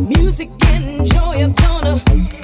Music and joy are gonna